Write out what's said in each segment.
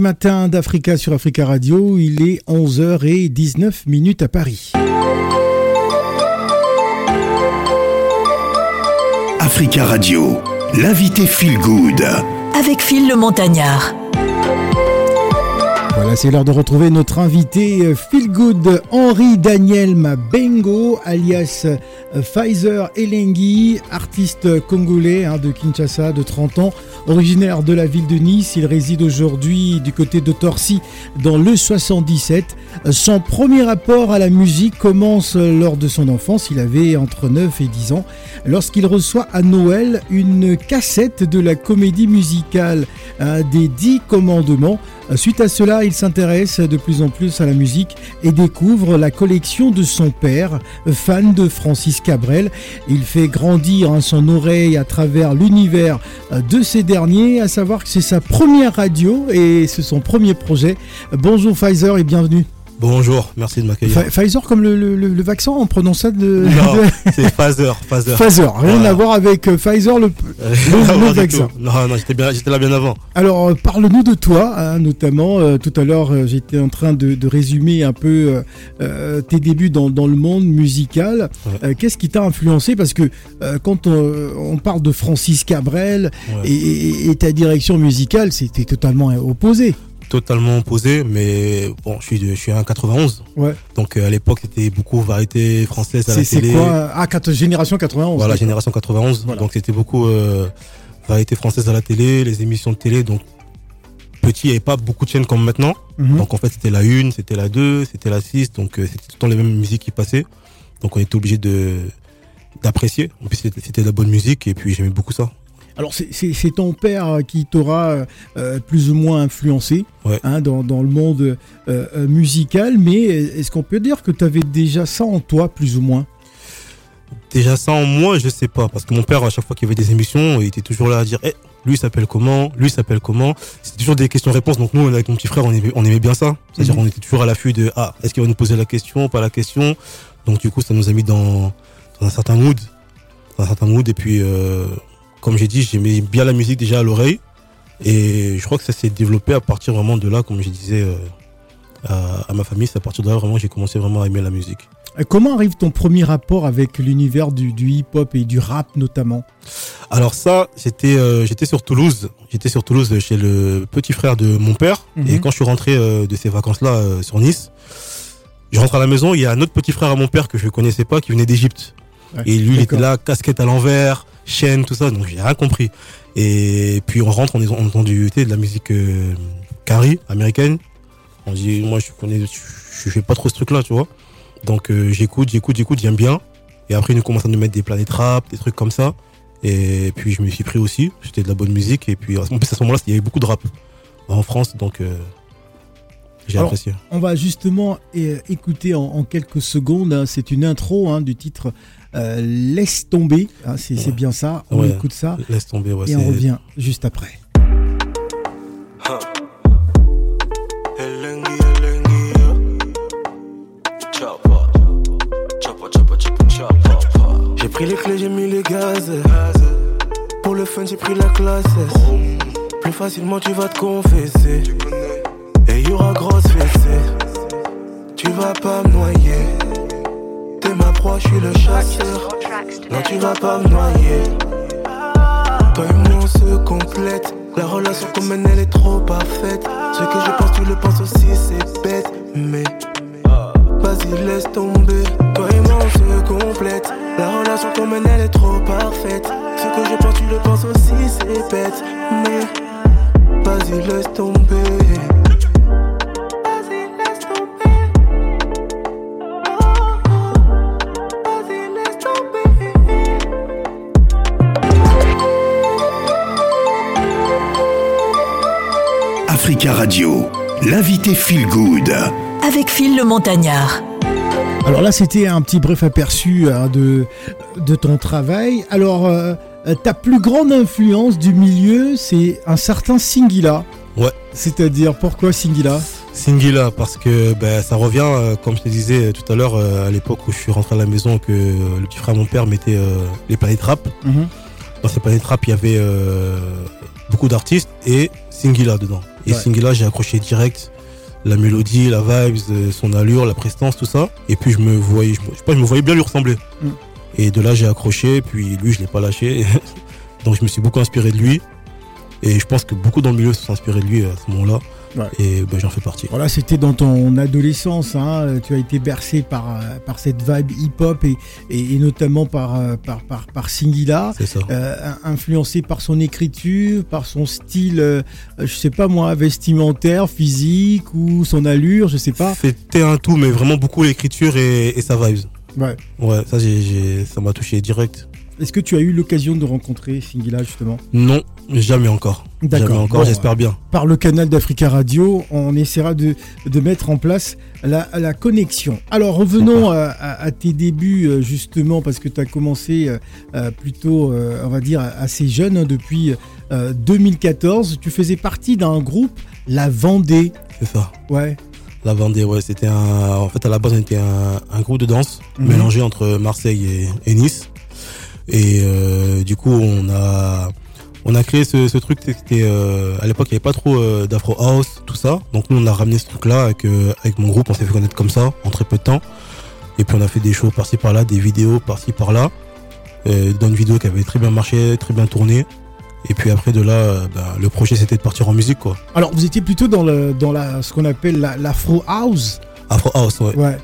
Matin d'Africa sur Africa Radio, il est 11h19 minutes à Paris. Africa Radio, l'invité Feel Good. Avec Phil le Montagnard. Voilà, c'est l'heure de retrouver notre invité euh, Feel Good Henri Daniel Mabengo, alias euh, Pfizer Elengi, artiste congolais hein, de Kinshasa de 30 ans, originaire de la ville de Nice. Il réside aujourd'hui du côté de Torcy dans le 77. Son premier rapport à la musique commence lors de son enfance. Il avait entre 9 et 10 ans lorsqu'il reçoit à Noël une cassette de la comédie musicale des Dix Commandements. Suite à cela, il s'intéresse de plus en plus à la musique et découvre la collection de son père, fan de Francis Cabrel. Il fait grandir hein, son oreille à travers l'univers de ces derniers, à savoir que c'est sa première radio et c'est son premier projet. Bonjour Pfizer et bienvenue. Bonjour, merci de m'accueillir. Pfi- Pfizer comme le, le- le vaccin, on prononce ça de... Non, de- c'est Phaser, Phaser. Pfizer, rien Voilà. à voir avec euh, Pfizer, le, le- vaccin. Non, non, j'étais là bien avant. Alors, euh, parle-nous de toi, hein, notamment. euh, tout à l'heure, euh, j'étais en train de, de résumer un peu euh, tes débuts dans, dans le monde musical. Ouais. Qu'est-ce qui t'a influencé? Parce que quand on, on parle de Francis Cabrel Ouais. et, et- et ta direction musicale, c'était totalement opposé. Totalement opposé, mais bon, je suis, de- je suis un 91. Ouais. Donc euh, à l'époque, c'était beaucoup variété française à C'est la c'est télé. quoi? Ah, génération 91. Voilà, génération 91. Voilà. Donc c'était beaucoup euh, variété française à la télé, les émissions de télé. Donc petit, il n'y avait pas beaucoup de chaînes comme maintenant. Mhm. Donc en fait, c'était la 1, c'était la 2, c'était la 6. Donc euh, c'était tout le temps les mêmes musiques qui passaient. Donc on était obligé de d'apprécier. En plus, c'était de la bonne musique et puis j'aimais beaucoup ça. Alors c'est- ton père euh, qui t'aura euh, plus ou moins influencé Ouais. hein, dans, dans le monde euh, euh, musical, mais est-ce qu'on peut dire que tu avais déjà ça en toi plus ou moins? Déjà ça en moi, je sais pas, parce que mon père à chaque fois qu'il y avait des émissions, il était toujours là à dire, eh, lui il s'appelle comment, lui il s'appelle comment. C'était toujours des questions-réponses. Donc nous, avec mon petit frère, on aimait, on aimait bien ça. C'est-à-dire, Mhm. on était toujours à l'affût de, ah, est-ce qu'il va nous poser la question, pas la question? Donc du coup, ça nous a mis dans, dans un certain mood, dans un certain mood. Et puis, euh, comme j'ai dit, j'aimais bien la musique déjà à l'oreille. Et je crois que ça s'est développé à partir vraiment de là, comme je disais euh, à, à ma famille, c'est à partir de là vraiment que j'ai commencé vraiment à aimer la musique. Comment arrive ton premier rapport avec l'univers du, du hip-hop et du rap notamment? Alors ça, j'étais euh, j'étais sur Toulouse. J'étais sur Toulouse chez le petit frère de mon père. Mhm. Et quand je suis rentré euh, de ces vacances-là sur Nice, je rentre à la maison. Il y a un autre petit frère à mon père que je connaissais pas, qui venait d'Égypte. Ouais, et lui, il était là, casquette à l'envers, chaîne, tout ça. Donc j'ai rien compris. Et puis on rentre, on, entend du, de la musique euh, carry américaine. On dit, moi je connais, je, je fais pas trop ce truc-là, tu vois. Donc euh, j'écoute, j'écoute, j'écoute, j'aime bien. Et après, ils nous commencent à nous mettre des planètes rap, des trucs comme ça. Et puis je me suis pris aussi. C'était de la bonne musique. Et puis en plus à ce moment-là, il y avait beaucoup de rap en France, donc euh, j'ai Alors, apprécié. On va justement euh, écouter en, en quelques secondes, hein, c'est une intro hein, du titre euh, Laisse tomber, hein, c'est Ouais. bien ça, on Ouais. écoute ça Laisse tomber, ouais, et on revient juste après. J'ai pris les clés, j'ai mis les gaz. Pour le fun, j'ai pris la classe. Plus facilement, tu vas te confesser. Et y aura grosse fessée. Tu vas pas me noyer. Je suis le chasseur. Non, tu vas pas me noyer. Toi et moi se complète. La relation qu'on mène elle est trop parfaite. Ce que je pense, tu le penses aussi, c'est bête. Mais vas-y, laisse tomber. Toi et moi se complète. La relation qu'on mène elle est trop parfaite. Ce que je pense, tu le penses aussi, c'est bête. Mais vas-y, laisse tomber. Africa Radio, l'invité Feel Good. Avec Phil le Montagnard. Alors là c'était un petit bref aperçu hein, de, de ton travail. Alors euh, ta plus grande influence du milieu c'est un certain Singila. Ouais. C'est-à-dire pourquoi Singila? Singila parce que ben, ça revient, euh, comme je te disais tout à l'heure, euh, à l'époque où je suis rentré à la maison, que euh, le petit frère de mon père mettait euh, les planètes rap. Dans ces planètes rap, il y avait euh, beaucoup d'artistes et Singila dedans. Et Ouais. Singila, j'ai accroché direct. La mélodie, la vibes, euh, son allure, la prestance, tout ça. Et puis je me voyais, je, me- je sais pas, je me voyais bien lui ressembler. Mm. Et de là, j'ai accroché. Puis lui, je l'ai pas lâché. Donc je me suis beaucoup inspiré de lui. Et je pense que beaucoup dans le milieu se sont inspirés de lui à ce moment-là. Ouais. Et ben, j'en fais partie. Voilà, c'était dans ton adolescence, hein, tu as été bercé par, par cette vibe hip-hop et, et, et notamment par, euh, par, par, par Singila. C'est ça. Euh, influencé par son écriture, par son style, euh, je sais pas moi, vestimentaire, physique ou son allure, je sais pas. C'était un tout, mais vraiment beaucoup l'écriture et, et sa vibes. Ouais. Ouais, ça, j'ai- ça m'a touché direct. Est-ce que tu as eu l'occasion de rencontrer Singila justement? Non, jamais encore. D'accord. Jamais encore, Bon, j'espère bien. Par le canal d'Africa Radio, on essaiera de, de mettre en place la, la connexion. Alors revenons à, à- à tes débuts euh, justement parce que tu as commencé euh, euh, plutôt, euh, on va dire, assez jeune, hein, depuis euh, 2014. Tu faisais partie d'un groupe, La Vendée. C'est ça. Ouais. La Vendée, ouais, c'était un. En fait, à la base, on était un, un groupe de danse Mhm. mélangé entre Marseille et, et Nice. Et euh, du coup, on a on a créé ce, ce truc. C'était euh, à l'époque, il n'y avait pas trop euh, d'afro house, tout ça. Donc nous, on a ramené ce truc-là avec euh, avec mon groupe. On s'est fait connaître comme ça en très peu de temps. Et puis on a fait des shows par-ci par-là, des vidéos par-ci par-là. Dans une vidéo qui avait très bien marché, très bien tourné. Et puis après de là, bah, le projet c'était de partir en musique quoi. Alors vous étiez plutôt dans, le, dans la, ce qu'on appelle la- l'Afro House? Afro house, ouais. Ouais.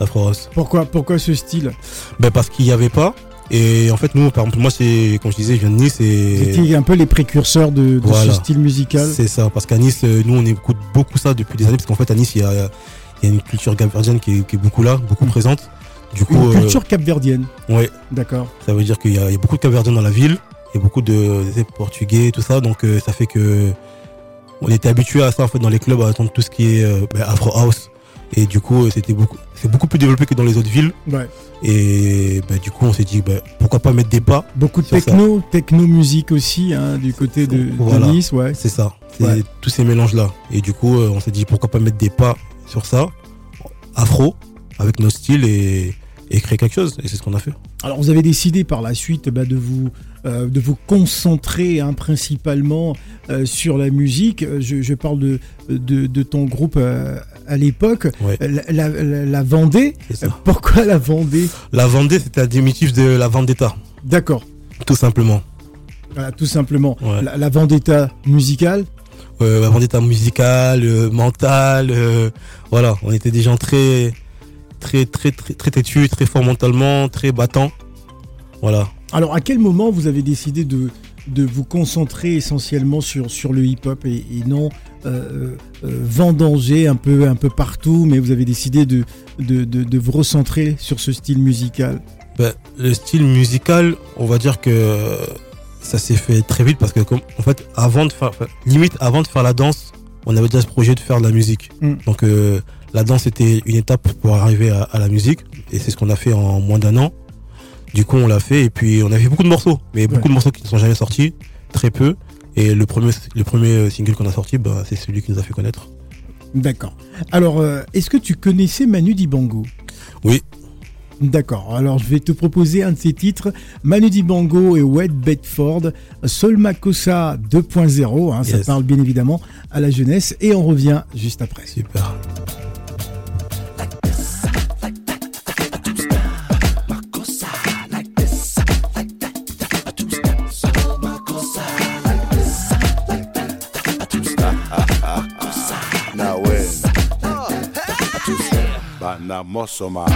Afro house. Pourquoi, pourquoi ce style? Ben parce qu'il n'y avait pas. Et en fait, nous, par exemple, moi, c'est, comme je disais, je viens de Nice et étiez un peu les précurseurs de, de Voilà. ce style musical. c'est ça. Parce qu'à Nice, euh, nous, on écoute beaucoup ça depuis des années. Parce qu'en fait, à Nice, il y a, il y a une culture capverdienne qui est, qui est beaucoup là, beaucoup présente. Du coup, Une euh, culture capverdienne. ouais, D'accord. ça veut dire qu'il y a, il y a beaucoup de capverdiens dans la ville. Il y a beaucoup de, des portugais, tout ça. Donc, euh, ça fait que on était habitué à ça, en fait, dans les clubs, à attendre tout ce qui est euh, ben, Afro House. Et du coup, c'était beaucoup, c'est beaucoup plus développé que dans les autres villes. Ouais. Et ben, du coup, on s'est dit, ben, pourquoi pas mettre des pas Beaucoup de ça. techno, techno musique aussi, hein, du côté de, de Voilà. Nice, ouais. C'est ça, c'est Ouais. tous ces mélanges-là. Et du coup, euh, on s'est dit pourquoi pas mettre des pas sur ça, afro, avec nos styles et, et créer quelque chose. Et c'est ce qu'on a fait. Alors vous avez décidé par la suite bah, de vous euh, de vous concentrer hein, principalement euh, sur la musique. Je, je parle de, de, de ton groupe euh, à l'époque, Ouais. la, la, la- Vendée. C'est Euh. Pourquoi la Vendée? La Vendée, c'était un diminutif de la Vendetta, D'accord. tout simplement. Voilà, tout simplement. Ouais. La, la Vendetta musicale? Euh, la Vendetta musicale, euh, mentale, euh, voilà. On était des gens très, très, très, très, très têtus, très forts mentalement, très battants. Voilà. Alors à quel moment vous avez décidé de, de vous concentrer essentiellement sur, sur le hip-hop et, et non euh, euh, vendanger un peu, un peu partout, mais vous avez décidé de, de, de, de vous recentrer sur ce style musical Ben, le style musical, on va dire que ça s'est fait très vite parce que comme, en fait, avant de faire, limite avant de faire la danse, on avait déjà ce projet de faire de la musique. Mm. Donc euh, la danse était une étape pour arriver à, à la musique et c'est ce qu'on a fait en moins d'un an. Du coup, on l'a fait et puis on a fait beaucoup de morceaux, mais beaucoup Ouais. de morceaux qui ne sont jamais sortis, très peu. Et le premier, le premier single qu'on a sorti, ben, c'est celui qui nous a fait connaître. D'accord. Alors, euh, est-ce que tu connaissais Manu Dibango? Oui. D'accord. Alors, je vais te proposer un de ses titres, Manu Dibango et Wed Bedford, Sol Makossa 2.0. hein, Ça parle bien évidemment à la jeunesse. Et on revient juste après. Super. But now muscle man.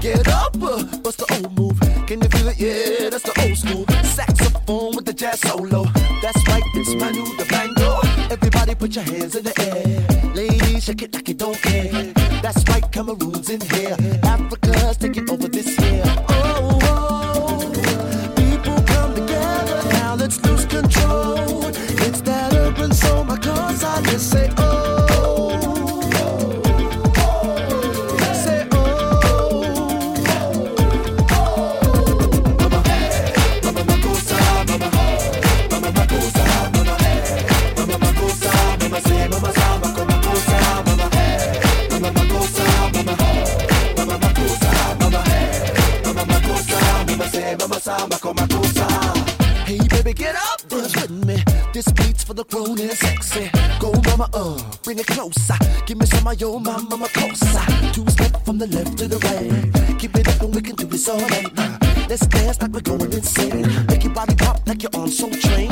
Get up, what's the old move? Can you feel it? Yeah, that's the old school. Saxophone with the jazz solo. That's right, it's my new Bango. Everybody put your hands in the air. Ladies, shake it like you don't care. That's right, Cameroon's in here. Africa's taking over this year. Oh, oh, people come together. Now let's lose control. It's that urban soul, my cause I just say, oh. The grown and sexy. Go mama uh, bring it closer. Give me some of your mama, mama closer. Two step from the left to the right. Keep it up and we can do this all night. Let's dance like we're going insane. Make your body pop like you're on Soul Train.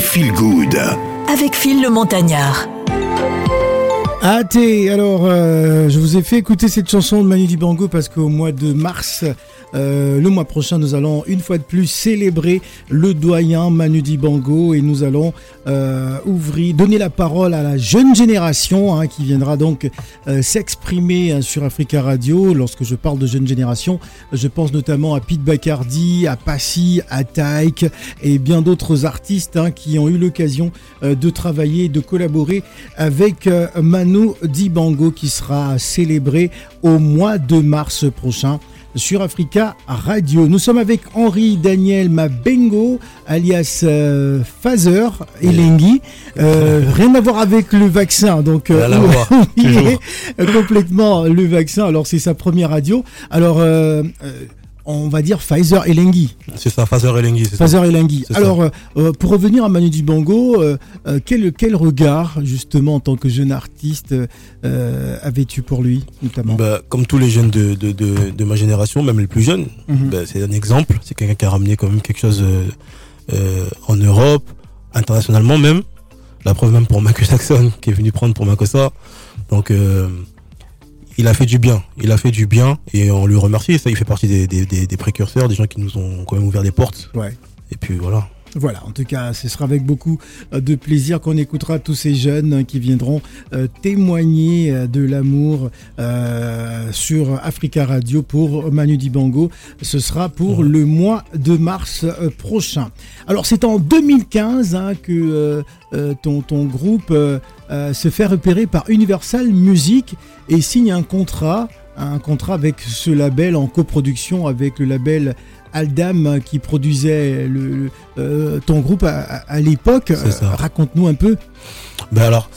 Feel Good. Avec Phil le Montagnard. Ah, t'es- alors, euh, je vous ai fait écouter cette chanson de Manu Dibango parce qu'au mois de mars, euh, le mois prochain, nous allons une fois de plus célébrer le doyen Manu Dibango et nous allons euh, ouvrir, donner la parole à la jeune génération hein, qui viendra donc euh, s'exprimer hein, sur Africa Radio. Lorsque je parle de jeune génération, je pense notamment à Pete Bacardi, à Passy, à Taïk et bien d'autres artistes hein, qui ont eu l'occasion de travailler, de collaborer avec Manu Dibango qui sera célébré au mois de mars prochain sur Africa Radio. Nous sommes avec Henri Daniel Mabengo, alias euh, Phaser Elengi. Euh, rien à voir avec le vaccin, donc est euh, complètement le vaccin. Alors c'est sa première radio. Alors on va dire Pfizer Elengi. C'est ça, ça. Phaser Elengi. C'est ça. Alors, euh, euh, pour revenir à Manu Dibango, euh, quel, quel regard, justement, en tant que jeune artiste, euh, avais-tu pour lui, notamment? Bah, comme tous les jeunes de, de, de, de ma génération, même les plus jeunes, Mhm. bah, c'est un exemple. C'est quelqu'un qui a ramené quand même quelque chose en Europe, internationalement même. La preuve même pour Michael Jackson qui est venu prendre pour Makossa. Donc il a fait du bien. Il a fait du bien et on lui remercie. Ça, il fait partie des, des, des, des précurseurs, des gens qui nous ont quand même ouvert des portes. Ouais. Et puis voilà. Voilà, en tout cas, ce sera avec beaucoup euh, de plaisir qu'on écoutera tous ces jeunes euh, qui viendront euh, témoigner euh, de l'amour sur Africa Radio pour Manu Dibango. Ce sera pour le mois de mars prochain. Alors, c'est en 2015 hein, que euh, ton, ton groupe euh, se fait repérer par Universal Music et signe un contrat, un contrat avec ce label en coproduction avec le label Aldam euh, qui produisait le, euh, ton groupe à, à- l'époque. Euh, Raconte-nous un peu. Ben alors,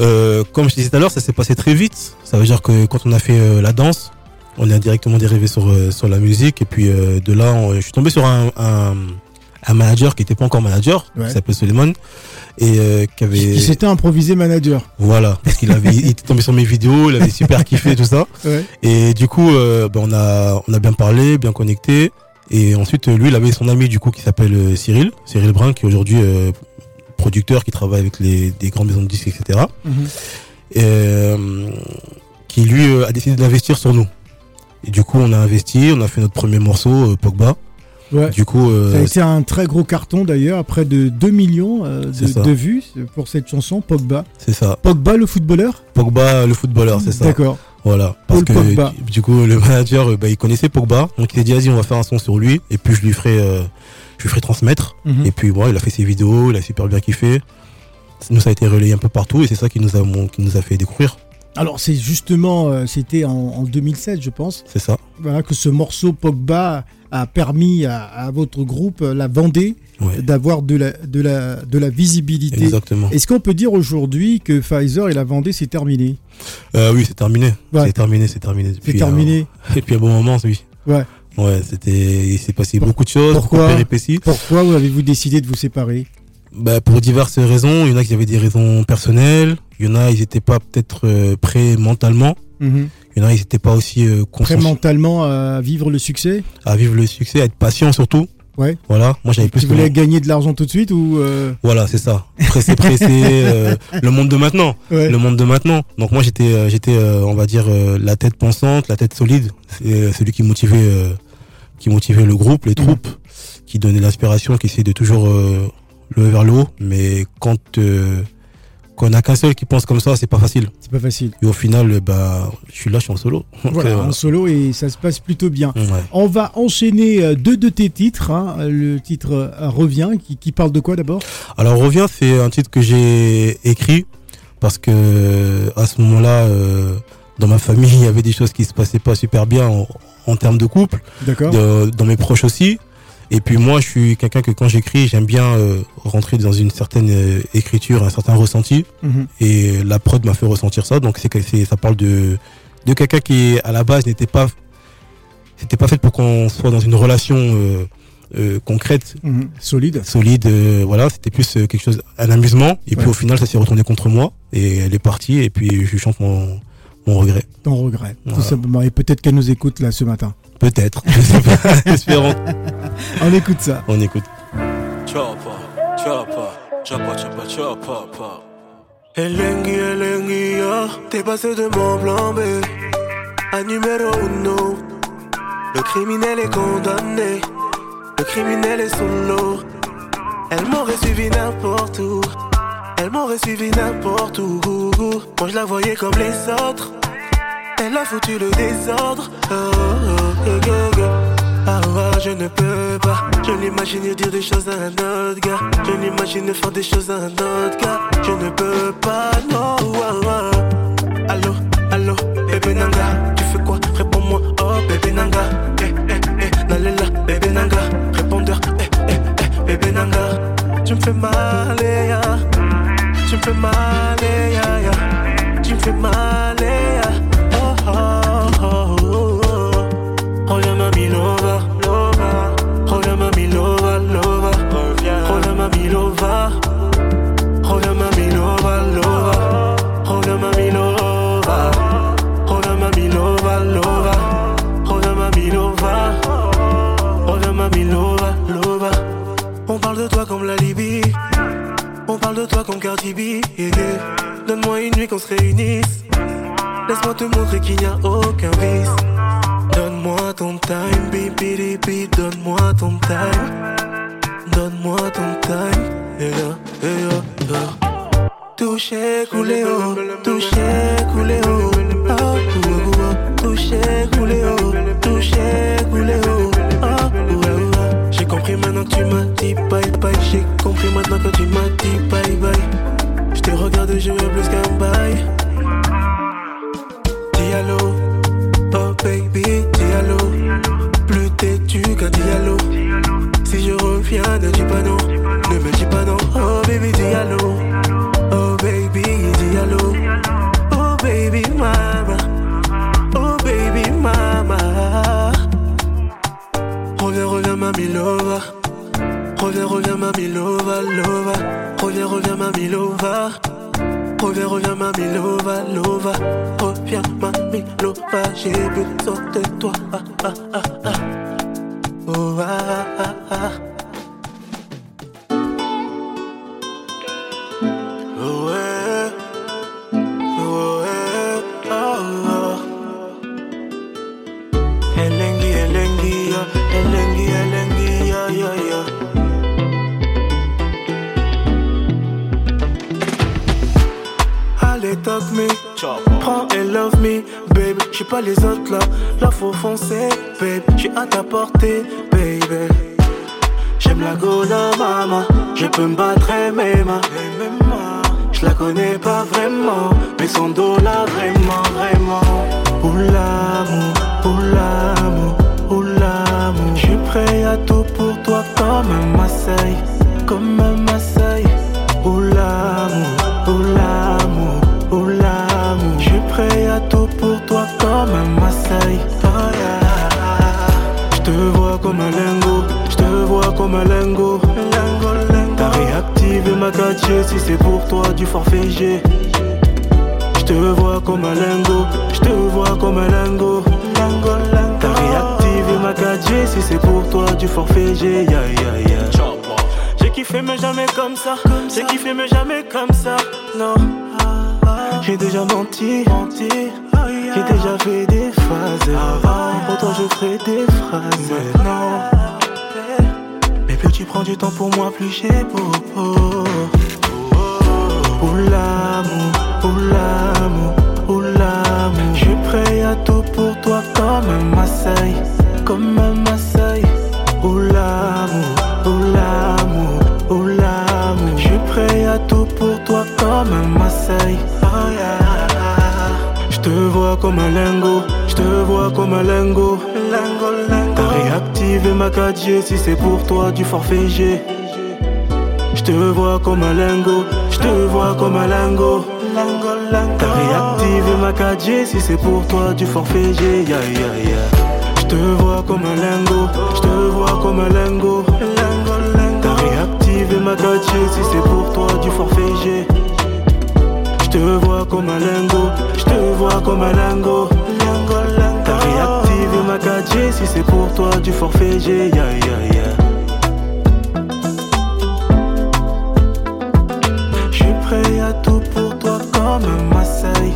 euh, comme je disais tout à l'heure, ça s'est passé très vite. Ça veut dire que quand on a fait euh, la danse, on est directement dérivé sur, sur la musique. Et puis de là, on- je suis tombé sur un, un, un manager qui n'était pas encore manager, Ouais. qui s'appelle Suleiman. Et qui avait... Qui s'était improvisé manager. Voilà, parce qu'il avait, il était tombé sur mes vidéos, il avait super kiffé tout ça. Ouais. Et du coup, ben, on a, on a bien parlé, bien connecté. Et ensuite, euh, lui, il avait son ami du coup qui s'appelle euh, Cyril, Cyril Brun, qui est aujourd'hui euh, producteur, qui travaille avec les des grandes maisons de disques, etc. Mhm. Et, euh, qui lui a décidé d'investir sur nous. Et du coup, on a investi, on a fait notre premier morceau, Pogba. Ouais. Du coup, euh, Ça a été un très gros carton d'ailleurs, près de 2 millions euh, de, de vues pour cette chanson, Pogba. c'est ça. Pogba le footballeur? Pogba, le footballeur, c'est ça. D'accord. Voilà. Parce Paul que Pogba. du- coup, le manager, euh, bah, il connaissait Pogba, donc il s'est dit, vas-y, on va faire un son sur lui, et puis je lui ferai, euh, je lui ferai transmettre. Mhm. Et puis, bon, il a fait ses vidéos, il a super bien kiffé. Nous, ça a été relayé un peu partout, et c'est ça qui nous a, qui nous a fait découvrir. Alors c'est justement, euh, c'était en, en 2007 je pense, C'est ça. voilà, que ce morceau Pogba a permis à, à votre groupe, euh, la Vendée, Ouais. d'avoir de la, de, la, de la visibilité. Exactement. Est-ce qu'on peut dire aujourd'hui que Pfizer et la Vendée c'est terminé? Euh, oui, c'est terminé. Ouais. C'est terminé, c'est terminé. C'est terminé et puis, un bon moment, oui. Ouais. Ouais, c'était, il s'est passé Pour- beaucoup de choses, pourquoi beaucoup de péripéties. Pourquoi avez-vous décidé de vous séparer? Bah, pour diverses raisons. Il y en a qui avaient des raisons personnelles. Il y en a, ils étaient pas peut-être euh, prêts mentalement. Mhm. Ils étaient pas aussi euh, Très conscients mentalement à vivre le succès à vivre le succès, à être patient surtout. Ouais. Voilà. Moi, j'avais plus Tu voulais gagner de l'argent tout de suite ou euh, Voilà, c'est ça. Pressé, pressé. euh, le monde de maintenant. ouais. Le monde de maintenant. Donc moi, j'étais, euh, j'étais, on va dire, la tête pensante, la tête solide. C'est celui qui motivait, qui motivait le groupe, les troupes, qui donnait l'inspiration, qui essayait de toujours lever vers le haut. Mais quand quand on a qu'un seul qui pense comme ça, c'est pas facile. C'est pas facile. Et au final, euh, bah, je suis là, je suis en solo. Voilà, euh, en solo et ça se passe plutôt bien. Ouais. On va enchaîner euh, deux de tes titres. hein. Le titre euh, revient, qui, qui parle de quoi d'abord? Alors Reviens, c'est un titre que j'ai écrit parce que à ce moment-là, euh, dans ma famille, il y avait des choses qui se passaient pas super bien en, en termes de couple, D'accord dans mes proches aussi. Et puis moi, je suis quelqu'un que quand j'écris, j'aime bien euh, rentrer dans une certaine euh, écriture, un certain ressenti. Mhm. Et la prod m'a fait ressentir ça. Donc c'est ça parle de de quelqu'un qui à la base n'était pas c'était pas fait pour qu'on soit dans une relation euh, euh, concrète Mhm. Solide. solide, euh, voilà, c'était plus euh, quelque chose, un amusement. Et puis au final, ça s'est retourné contre moi et elle est partie. Et puis je chante mon, mon regret. Ton regret, tout simplement. Et peut-être qu'elle nous écoute là ce matin. Peut-être, je sais pas. Espérons. On écoute ça. On écoute. Chopper, chopper, chopper, chopper, chopper. Elengi, Elengi, ah, t'es passé de mon plan B à numéro uno. Le criminel est condamné, le criminel est sous l'eau. Elle m'aurait suivi n'importe où, elle m'aurait suivi n'importe où. Moi je la voyais comme les autres, elle a foutu le désordre. Oh, oh, yeah. Ah ouais, je ne peux pas. Je l'imagine dire des choses à un autre gars. Je l'imagine faire des choses à un autre gars. Je ne peux pas, non. ah, ah. Allô, allô, bébé Nanga, tu fais quoi? Réponds-moi, oh bébé Nanga. Eh, eh, eh, nalela, bébé Nanga. Répondeur, eh, eh, eh, bébé Nanga. Tu me fais mal, eh, ya. Tu me fais mal, eh, ya, ya. Tu me fais mal, eh, Cardi B yeah, yeah. Donne-moi une nuit qu'on se réunisse Laisse-moi te montrer qu'il n'y a aucun vice Donne-moi ton time, baby, baby, donne-moi ton time. Donne-moi ton time. Là, et là, là. Touché, coulé, oh. Touché, coulé, oh. Ah, oh, oh, oh. Touché, coulé, oh. Touché, coulé, oh. Compris maintenant que tu m'as dit bye bye. J'ai compris maintenant que tu m'as dit bye bye. Je te regarde jouer plus qu'un bail. Diallo. Oh baby, Diallo Plus têtu qu'un Diallo Si je reviens, ne dis pas non Ne me dis Reviens, reviens, mami lova, lova Reviens, reviens, mami lova Reviens, reviens, mami lova, lova Reviens, mami lova J'ai besoin de toi. Ah, ah, ah, ah. Oh, ah, ah, ah. Les autres là, là faut foncer, baby. J'suis à ta portée, baby. J'aime la gola, maman. Je peux me battre mes mains. Je la connais pas vraiment, mais son dos là, vraiment, vraiment. Pour l'amour, pour l'amour, pour l'amour. Je suis prêt à tout pour toi comme un Marseille, comme un Marseille. Un Marseille. Oh yeah. Je te vois comme un lingot, je te vois comme un lingot. T'as réactivé ma 4G si c'est pour toi du forfait G. Je te vois comme un lingot, je te vois comme un lingot. T'as réactivé ma 4G si c'est pour toi du forfait G. Yeah, yeah, yeah. J'ai kiffé mais jamais comme ça. J'ai kiffé mais jamais comme ça. Non. J'ai déjà menti, menti. J'ai déjà fait des phases. Pour toi je ferai des phrases. Non. Mais plus tu prends du temps pour moi, plus j'ai beau. Pour l'amour, pour l'amour, pour l'amour. Je suis prêt à tout pour toi comme un Marseille, comme un Marseille. Pour l'amour, pour l'amour, pour l'amour. Je suis prêt à tout pour toi comme un Marseille. Vois comme un lingot, je te vois comme un lingot. T'as réactivé ma 4G si c'est pour toi du forfait G. Je te vois comme un lingot, je te vois comme un lingot. T'as réactivé ma 4G si c'est pour toi du forfait G. Yeah, yeah, yeah. Je te vois comme un lingot, je te vois comme un lingot. T'as réactivé ma 4G si c'est pour toi du forfait G. Je te vois comme un lingot, je te vois comme un lingot. T'as réactivé ma 4G si c'est pour toi du forfait G. Yeah, yeah, yeah. Je suis prêt à tout pour toi comme un Marseille.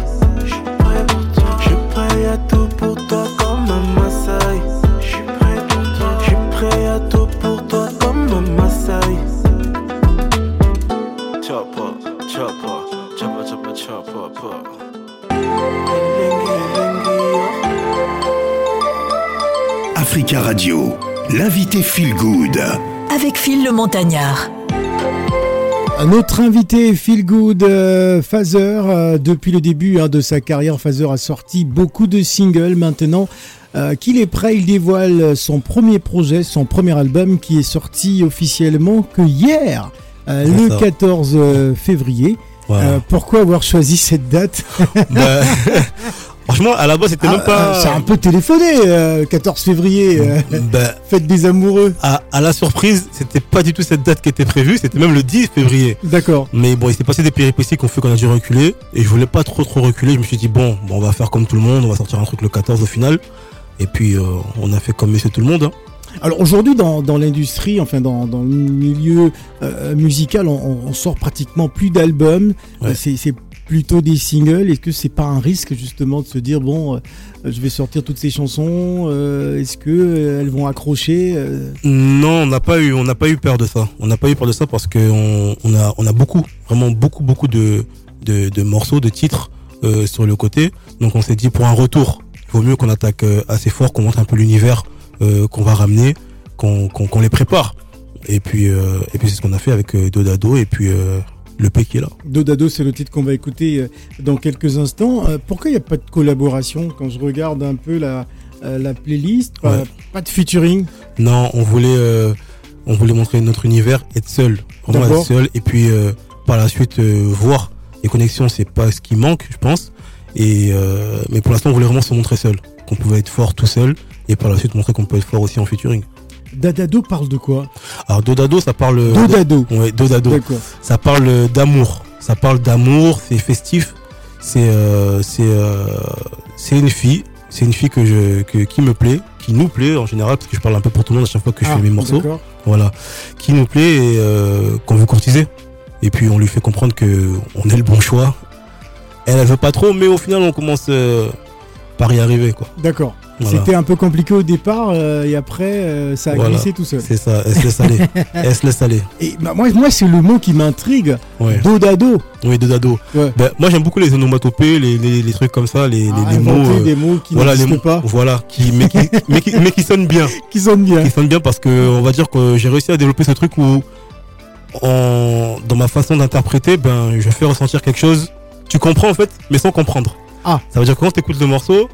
Africa Radio, l'invité Feel Good. Avec Phil le Montagnard. Notre invité Feel Good euh, Fazer, euh, depuis le début hein, de sa carrière, Fazer a sorti beaucoup de singles. Maintenant euh, qu'il est prêt, il dévoile son premier projet, son premier album qui est sorti officiellement que hier, euh, le ça. 14 euh, février. Euh, pourquoi avoir choisi cette date Bah, franchement, à la base, c'était Ah, même pas. euh, C'est un peu téléphoné, euh, 14 février, euh, Bah, fête des amoureux. à, à la surprise, c'était pas du tout cette date qui était prévue, c'était même le 10 février. D'accord. Mais bon, il s'est passé des péripéties qu'on fait qu'on a dû reculer. Et je voulais pas trop trop reculer. Je me suis dit, bon, bon, on va faire comme tout le monde, on va sortir un truc le 14 au final. Et puis, euh, on a fait comme monsieur tout le monde. hein. Alors aujourd'hui, dans, dans l'industrie, enfin dans, dans le milieu euh, musical, on, on sort pratiquement plus d'albums. Ouais. Euh, C'est plutôt des singles. Est-ce que c'est pas un risque justement de se dire bon, euh, je vais sortir toutes ces chansons. euh, Est-ce que euh, elles vont accrocher Non, on n'a pas eu, on n'a pas eu peur de ça. On n'a pas eu peur de ça parce que on, on a, on a beaucoup, vraiment beaucoup, beaucoup de, de, de morceaux, de titres sur le côté. Donc on s'est dit pour un retour, il vaut mieux qu'on attaque assez fort, qu'on montre un peu l'univers qu'on va ramener, qu'on les prépare. Et puis, euh, et puis c'est ce qu'on a fait avec euh, Dodado et puis euh, le P qui est là. Dodado, c'est le titre qu'on va écouter euh, dans quelques instants. Euh, pourquoi il n'y a pas de collaboration quand je regarde un peu la, euh, la playlist? Pas, Ouais. pas de featuring? Non, on voulait, euh, on voulait montrer notre univers, être seul, vraiment D'accord. être seul, et puis euh, par la suite euh, voir les connexions, c'est pas ce qui manque, je pense. Et euh, mais pour l'instant, on voulait vraiment se montrer seul, qu'on pouvait être fort tout seul, et par la suite montrer qu'on peut être fort aussi en featuring. Dadado parle de quoi? Alors Dodado, ça parle. Dodado. Ouais, Dodado. Ça parle d'amour. Ça parle d'amour, c'est festif. C'est euh, c'est euh, c'est une fille, c'est une fille que je que, qui me plaît, qui nous plaît en général parce que je parle un peu pour tout le monde à chaque fois que je Ah, fais mes morceaux. Voilà, qui nous plaît et euh, qu'on veut courtiser. Et puis on lui fait comprendre que on est le bon choix. Elle, elle veut pas trop, mais au final on commence euh, par y arriver quoi. D'accord. Voilà. C'était un peu compliqué au départ euh, et après euh, ça a Voilà. glissé tout seul. C'est ça, elle se laisse aller. elle se laisse aller. Et bah, moi, moi c'est le mot qui m'intrigue. Ouais. Dodado. Oui, deux ados. Ouais. Ben, moi, j'aime beaucoup les onomatopées, les, les, les trucs comme ça, les, Ah, les mots. euh, des mots qui voilà, les mots, pas, voilà, qui, mais, qui, mais, qui, mais qui sonnent bien. qui sonnent bien. Qui sonnent bien parce que, on va dire que j'ai réussi à développer ce truc où, dans ma façon d'interpréter, ben, je fais ressentir quelque chose. Tu comprends, en fait, mais sans comprendre. Ah. Ça veut dire que quand tu écoutes le morceau,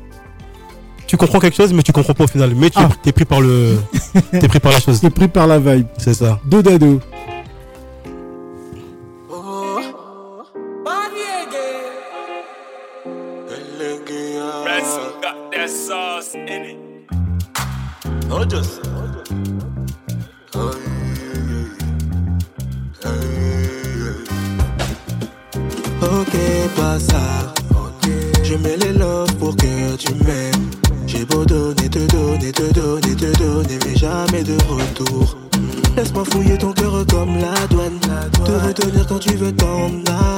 tu comprends quelque chose, mais tu comprends pas au final. Mais tu Ah. es pris par le, t'es pris par la chose. T'es pris par la vibe. C'est ça. Oh, just. Oh, Ok, pas ça. Je mets les love pour que tu m'aimes. J'ai beau donner, te donner, te donner, te donner, mais jamais de retour. Laisse-moi fouiller ton cœur comme la douane. Te retenir quand tu veux t'en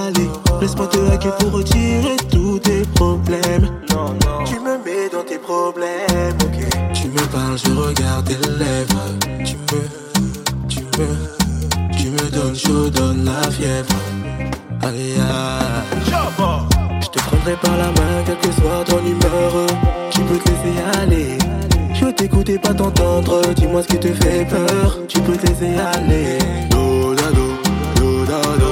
aller. Laisse-moi te hacker pour retirer tous tes problèmes. Tu me mets dans tes problèmes, ok. Tu me parles, je regarde tes lèvres. Tu me, tu me, tu me donnes chaud, donne la fièvre. Aïe aïe. Prendrai par la main, quelle que soit ton humeur. Tu peux te laisser aller. Je veux t'écouter, pas t'entendre. Dis-moi ce qui te fait peur. Tu peux te laisser aller. Do, da, do, do, do,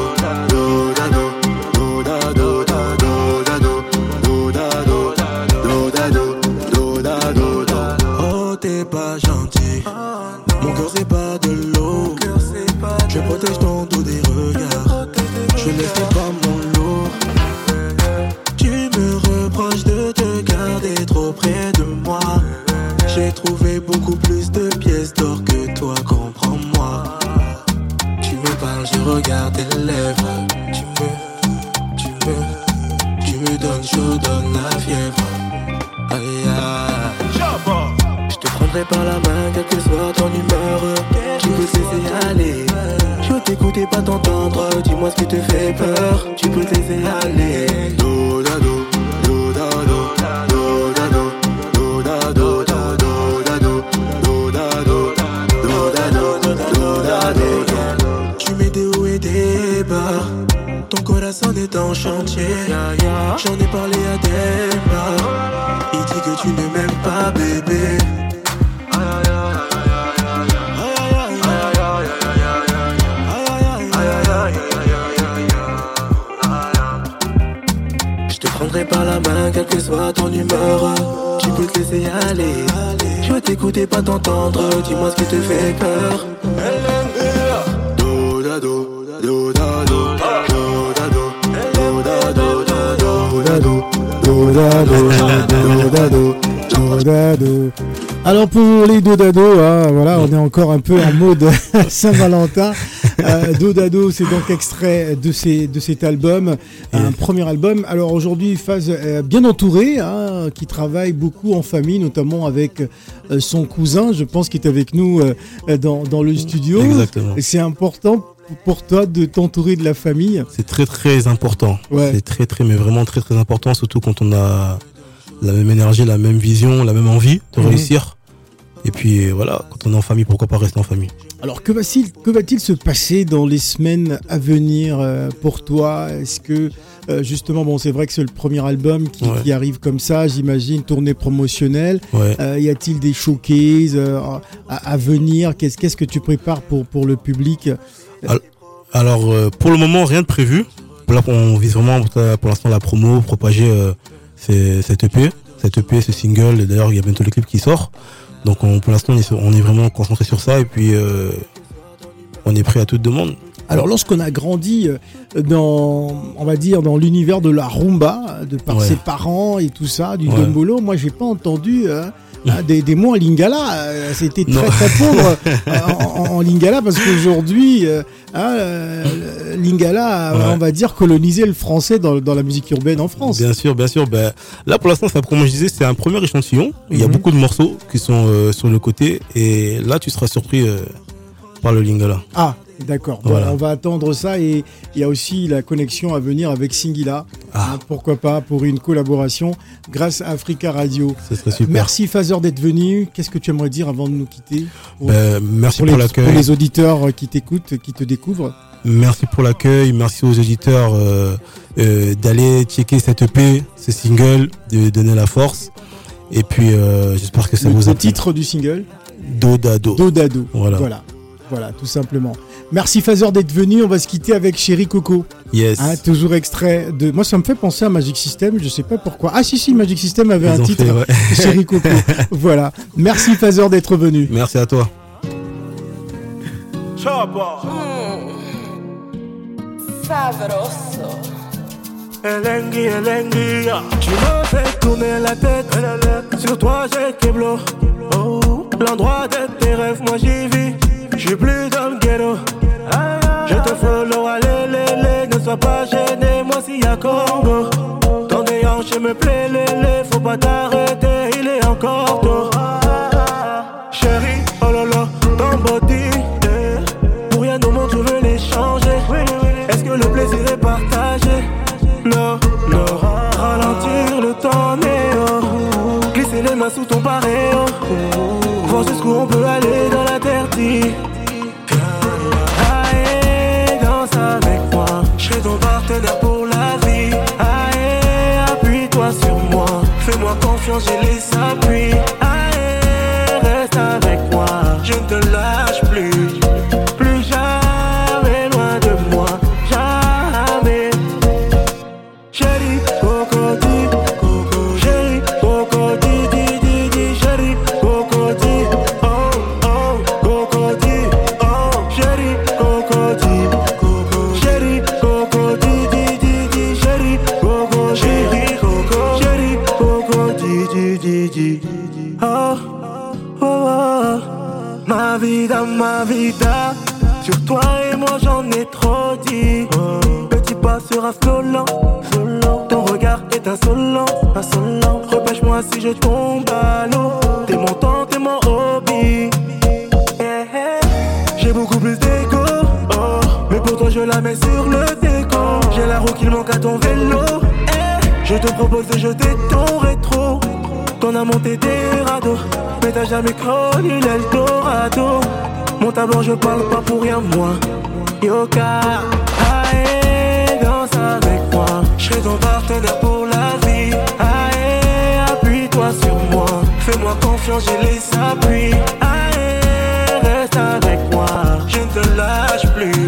donnes chaud, donne la fièvre. Aïe aïe. Je te prendrai par la main, quelle que soit ton humeur. Tu peux te laisser aller. Je veux t'écouter, pas t'entendre. Dis-moi ce qui te fait peur. Tu peux te laisser aller. Do, da, do, Ton corazon est en chantier. J'en ai parlé à Demba. Il dit que tu ne m'aimes pas, bébé. Je te prendrai par la main, quelle que soit ton humeur. Tu peux te laisser aller. Je veux t'écouter, pas t'entendre. Dis-moi ce qui te fait peur. Do, do. Alors pour les Dodado, hein, voilà, on est encore un peu en mode Saint-Valentin. Euh, Dodado, c'est donc extrait de, ces, de cet album, un premier album. Alors aujourd'hui, phase euh, bien entourée, hein, qui travaille beaucoup en famille, notamment avec euh, son cousin, je pense, qui est avec nous euh, dans, dans le studio. C'est important pour toi de t'entourer de la famille. C'est très très important. Ouais. C'est très très mais vraiment très très important, surtout quand on a la même énergie, la même vision, la même envie de Mhm. réussir. Et puis voilà, quand on est en famille, pourquoi pas rester en famille? Alors que va-t-il que va-t-il se passer dans les semaines à venir euh, pour toi? Est-ce que euh, justement bon c'est vrai que c'est le premier album qui, Ouais. qui arrive comme ça, j'imagine tournée promotionnelle. Ouais. Euh, y a-t-il des showcases à, à venir? Qu'est-ce qu'est-ce que tu prépares pour pour le public? Alors euh, pour le moment, rien de prévu. Là, on vise vraiment pour l'instant la promo, propager euh, cette EP, cette EP, ce single. Et D'ailleurs, il y a bientôt le clip qui sort. Donc on- pour l'instant, on est, vraiment concentré sur ça et puis euh, on est prêt à toute demande. Alors lorsqu'on a grandi dans, on va dire, dans l'univers de la rumba, de par Ouais. ses parents et tout ça, du Ouais. dombolo, moi j'ai pas entendu hein, des, des mots en lingala. Euh, C'était très très pauvre euh, en, lingala parce qu'aujourd'hui, euh, hein, euh, lingala, a, Ouais. on va dire, colonisé le français dans, dans la musique urbaine en France. Bien sûr, bien sûr. Ben, là, pour l'instant, comme je disais, c'est un premier échantillon. Il y a Mhm. beaucoup de morceaux qui sont sur le côté. Et là, tu seras surpris par le Lingala. Ah, D'accord. Bon, Voilà. on va attendre ça et il y a aussi la connexion à venir avec Singila. Ah. Hein, pourquoi pas pour une collaboration grâce à Africa Radio. Ce serait super. Merci Fazer d'être venu. Qu'est-ce que tu aimerais dire avant de nous quitter pour, Ben, merci pour l'accueil. pour les auditeurs qui t'écoutent, qui te découvrent Merci pour l'accueil. Merci aux éditeurs euh, euh, d'aller checker cette EP, ce single, de donner la force. Et puis euh, j'espère que ça le, vous a le plu. titre du single Dodado. Dodado. Voilà. voilà. Voilà, tout simplement. Merci Fazer d'être venu. On va se quitter avec Chéri Coco. Yes. Hein, toujours extrait de. Moi, ça me fait penser à Magic System. Je sais pas pourquoi. Ah, si, si, Magic System avait Ils un titre. fait, ouais. Chéri Coco. voilà. Merci Fazer d'être venu. Merci à toi. Favroso. Elengi, Elengi, tu me fais tourner la tête. Sur toi j'ai Keblo. Oh, l'endroit de tes rêves, moi j'y vis. J'suis plus dans le ghetto. Je te follow, allez, lélé. Ne sois pas gêné, moi s'il y a Congo. Ton déhanché me plaît, lélé. Faut pas t'arrêter, il est encore tôt. Chérie, oh là, ton body. Pour rien au monde, je veux l'échanger. Est-ce que le plaisir est partagé? Non, non. Ralentir le temps néo. Glisser les mains sous ton paréo. Voir jusqu'où on peut aller dans l'interdit. Aïe, ton partenaire pour la vie. Aïe, appuie-toi sur moi. Fais-moi confiance, j'ai les appuis. T'as jamais connu l'Eldorado. Mon tableau, je parle pas pour rien, moi. Yoka, aïe, danse avec moi. Je serai ton partenaire pour la vie. Aïe, appuie-toi sur moi. Fais-moi confiance, j'ai les appuis. Aïe, reste avec moi. Je ne te lâche. Plus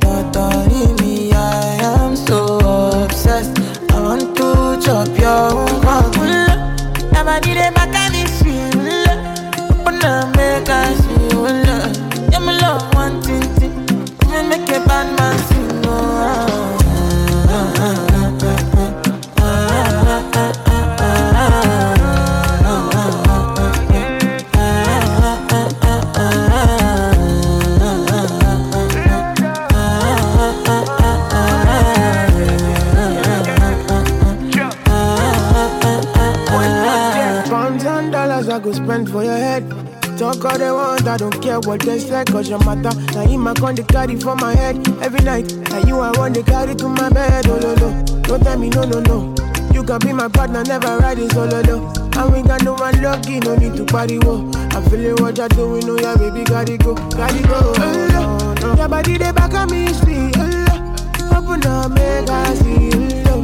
Pounds and dollars I go spend for your head. talk all they want, I don't care what they say, cause your matter. Now in my con, they carry for my head every night. Now you I want to carry to my bed, oh no no. Don't tell me no no no. You can be my partner, never ride it solo oh, though. And we got no one lucky, no need to party whoa. I'm feeling what you're doing, oh yeah, baby, gotta go, gotta go. Oh, no. Your body they back on me, see, oh, no. Open up, make I see, oh,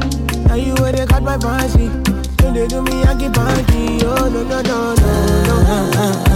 Now you where they got my fancy. Don't they do me, I keep panty, oh no no no no no.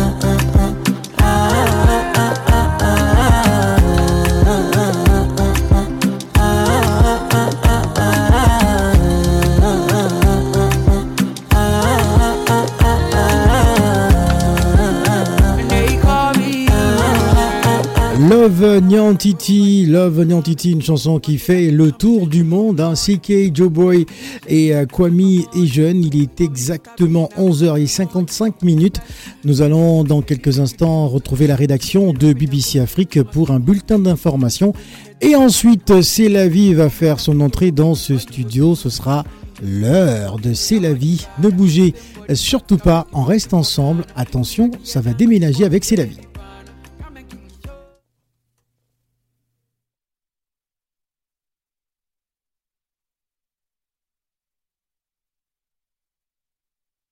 Love Nyantiti, Love Nyantiti, une chanson qui fait le tour du monde. Hein. CK, Joe Boy et euh, Kwame est jeune. Il est exactement 11h55 minutes. Nous allons dans quelques instants retrouver la rédaction de BBC Afrique pour un bulletin d'information. Et ensuite, C'est la vie va faire son entrée dans ce studio. Ce sera l'heure de C'est la vie. Ne bougez surtout pas, on reste ensemble. Attention, ça va déménager avec C'est la vie.